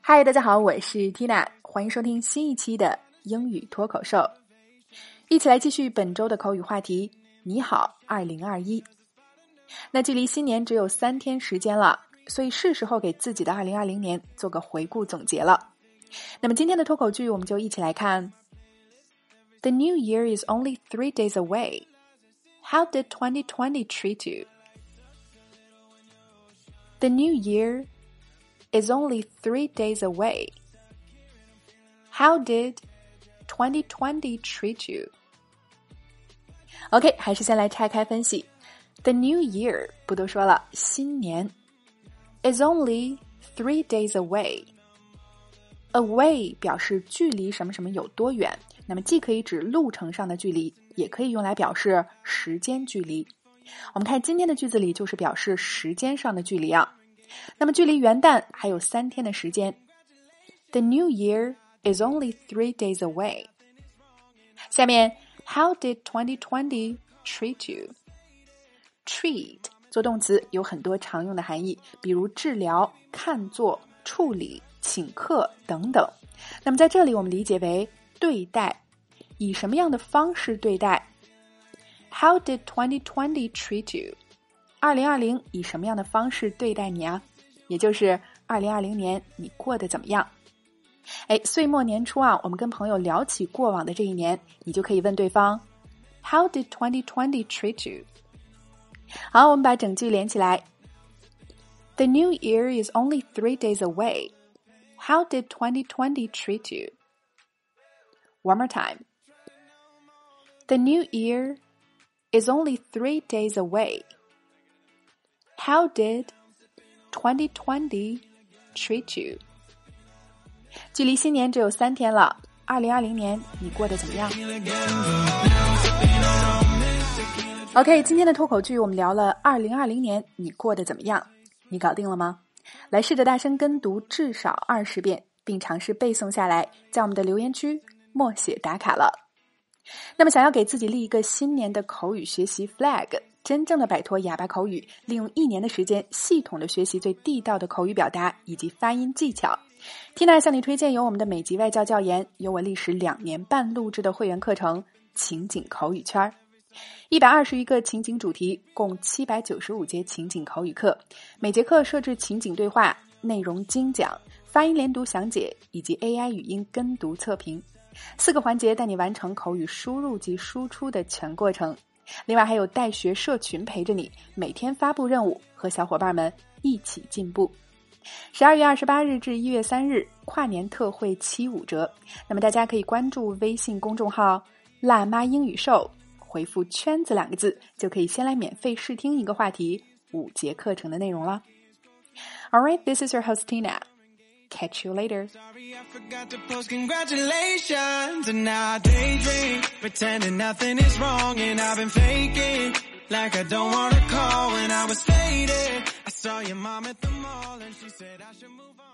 嗨，大家好，我是 Tina，欢迎收听新一期的英语脱口秀，一起来继续本周的口语话题。你好，二零二一。那距离新年只有三天时间了，所以是时候给自己的二零二零年做个回顾总结了。那么今天的脱口剧，我们就一起来看。The new year is only three days away. How did 2020 treat you? The new year is only three days away. How did 2020 treat you? OK，还是先来拆开分析。The new year 不多说了，新年 is only three days away. Away 表示距离什么什么有多远，那么既可以指路程上的距离，也可以用来表示时间距离。我们看今天的句子里就是表示时间上的距离啊。那么距离元旦还有三天的时间。The New Year is only three days away。下面，How did 2020 treat you？Treat 做动词有很多常用的含义，比如治疗、看作、处理、请客等等。那么在这里，我们理解为对待，以什么样的方式对待？How did 2020 treat you？二零二零以什么样的方式对待你啊？也就是二零二零年你过得怎么样？哎，岁末年初啊，我们跟朋友聊起过往的这一年，你就可以问对方：How did twenty twenty treat you？好，我们把整句连起来。The new year is only three days away. How did twenty twenty treat you? One more time. The new year is only three days away. How did 2020 treat you？距离新年只有三天了，二零二零年你过得怎么样？OK，今天的脱口剧我们聊了二零二零年你过得怎么样？你搞定了吗？来试着大声跟读至少二十遍，并尝试背诵下来，在我们的留言区默写打卡了。那么，想要给自己立一个新年的口语学习 flag。真正的摆脱哑巴口语，利用一年的时间，系统的学习最地道的口语表达以及发音技巧。Tina 向你推荐由我们的美籍外教教研，由我历时两年半录制的会员课程《情景口语圈》，一百二十余个情景主题，共七百九十五节情景口语课。每节课设置情景对话，内容精讲，发音连读详解以及 AI 语音跟读测评，四个环节带你完成口语输入及输出的全过程。另外还有带学社群陪着你，每天发布任务，和小伙伴们一起进步。十二月二十八日至一月三日，跨年特惠七五折。那么大家可以关注微信公众号“辣妈英语秀”，回复“圈子”两个字，就可以先来免费试听一个话题五节课程的内容了。All right, this is your host Tina. Catch you later. Sorry, I forgot to post congratulations. And now I daydream, pretending nothing is wrong. And I've been faking, like I don't wanna call when I was faded. I saw your mom at the mall and she said I should move on.